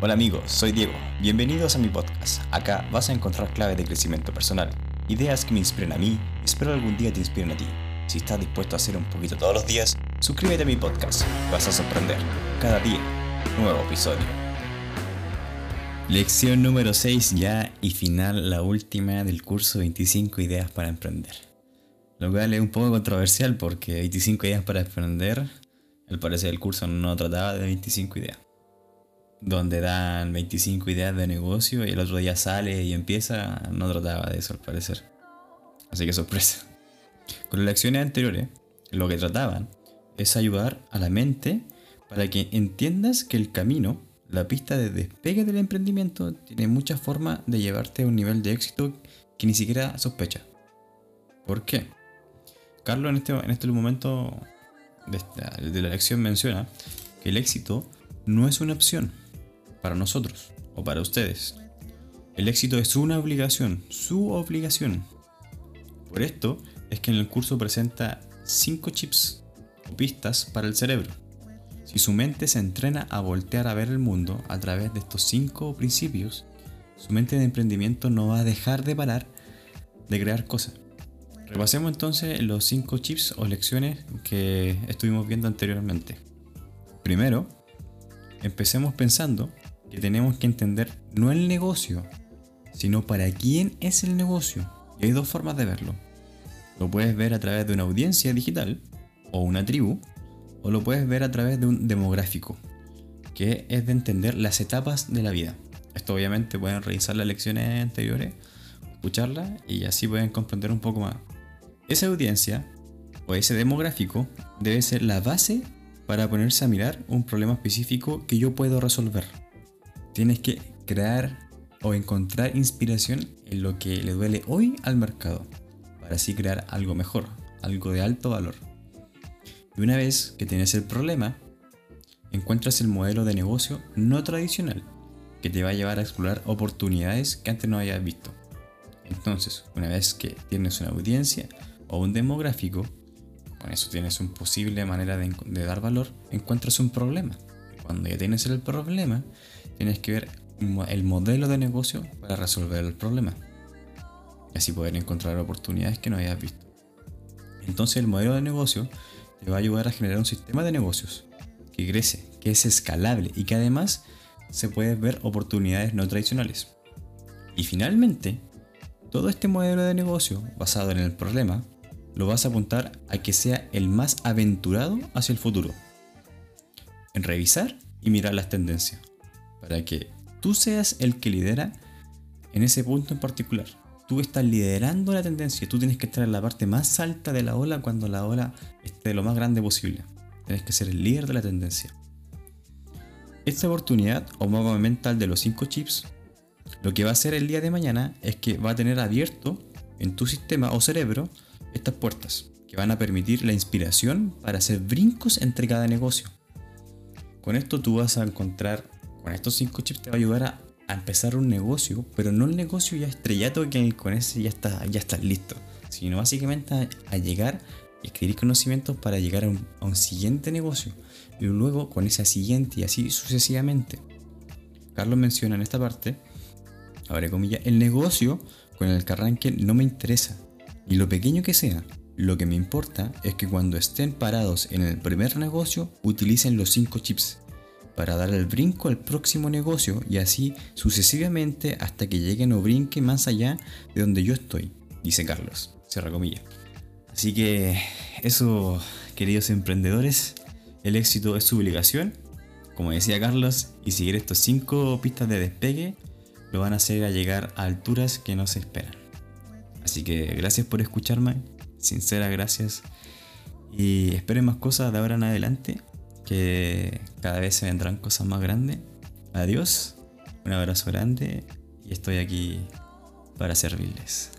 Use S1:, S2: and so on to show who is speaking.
S1: Hola amigos, soy Diego. Bienvenidos a mi podcast. Acá vas a encontrar claves de crecimiento personal, ideas que me inspiren a mí espero algún día te inspiren a ti. Si estás dispuesto a hacer un poquito todos los días, suscríbete a mi podcast. Vas a sorprender. Cada día, nuevo episodio. Lección número 6 ya y final, la última del curso 25 ideas para emprender. Lo cual es un poco controversial porque 25 ideas para emprender, al parecer el curso no trataba de 25 ideas donde dan 25 ideas de negocio y el otro día sale y empieza, no trataba de eso al parecer. Así que sorpresa. Con las lecciones anteriores, lo que trataban es ayudar a la mente para que entiendas que el camino, la pista de despegue del emprendimiento, tiene muchas formas de llevarte a un nivel de éxito que ni siquiera sospecha. ¿Por qué? Carlos en este, en este momento de la lección menciona que el éxito no es una opción para nosotros o para ustedes. El éxito es una obligación, su obligación. Por esto es que en el curso presenta 5 chips o pistas para el cerebro. Si su mente se entrena a voltear a ver el mundo a través de estos 5 principios, su mente de emprendimiento no va a dejar de parar de crear cosas. Repasemos entonces los 5 chips o lecciones que estuvimos viendo anteriormente. Primero, empecemos pensando que tenemos que entender no el negocio, sino para quién es el negocio. Y hay dos formas de verlo. Lo puedes ver a través de una audiencia digital o una tribu, o lo puedes ver a través de un demográfico, que es de entender las etapas de la vida. Esto obviamente pueden revisar las lecciones anteriores, escucharlas y así pueden comprender un poco más. Esa audiencia o ese demográfico debe ser la base para ponerse a mirar un problema específico que yo puedo resolver. Tienes que crear o encontrar inspiración en lo que le duele hoy al mercado, para así crear algo mejor, algo de alto valor. Y una vez que tienes el problema, encuentras el modelo de negocio no tradicional, que te va a llevar a explorar oportunidades que antes no hayas visto. Entonces, una vez que tienes una audiencia o un demográfico, con eso tienes una posible manera de, de dar valor, encuentras un problema. Cuando ya tienes el problema, tienes que ver el modelo de negocio para resolver el problema. Y así poder encontrar oportunidades que no hayas visto. Entonces el modelo de negocio te va a ayudar a generar un sistema de negocios que crece, que es escalable y que además se puede ver oportunidades no tradicionales. Y finalmente, todo este modelo de negocio basado en el problema lo vas a apuntar a que sea el más aventurado hacia el futuro. En revisar y mirar las tendencias para que tú seas el que lidera en ese punto en particular. Tú estás liderando la tendencia, tú tienes que estar en la parte más alta de la ola cuando la ola esté lo más grande posible. Tienes que ser el líder de la tendencia. Esta oportunidad o mapa mental de los 5 chips, lo que va a hacer el día de mañana es que va a tener abierto en tu sistema o cerebro estas puertas que van a permitir la inspiración para hacer brincos entre cada negocio. Con esto tú vas a encontrar con estos 5 chips te va a ayudar a, empezar un negocio, pero no el negocio ya estrellato que con ese ya está, ya estás listo, sino básicamente a, llegar y adquirir conocimientos para llegar a un, siguiente negocio y luego con esa siguiente y así sucesivamente. Carlos menciona en esta parte, abre comillas, el negocio con el que arranque no me interesa, y lo pequeño que sea. Lo que me importa es que cuando estén parados en el primer negocio utilicen los 5 chips para dar el brinco al próximo negocio y así sucesivamente hasta que lleguen o brinque más allá de donde yo estoy, dice Carlos, cierra comillas. Así que eso, queridos emprendedores, el éxito es su obligación, como decía Carlos, y seguir estos cinco pistas de despegue lo van a hacer a llegar a alturas que no se esperan. Así que gracias por escucharme, sinceras gracias, y esperen más cosas de ahora en adelante que cada vez se vendrán cosas más grandes. Adiós, un abrazo grande y estoy aquí para servirles.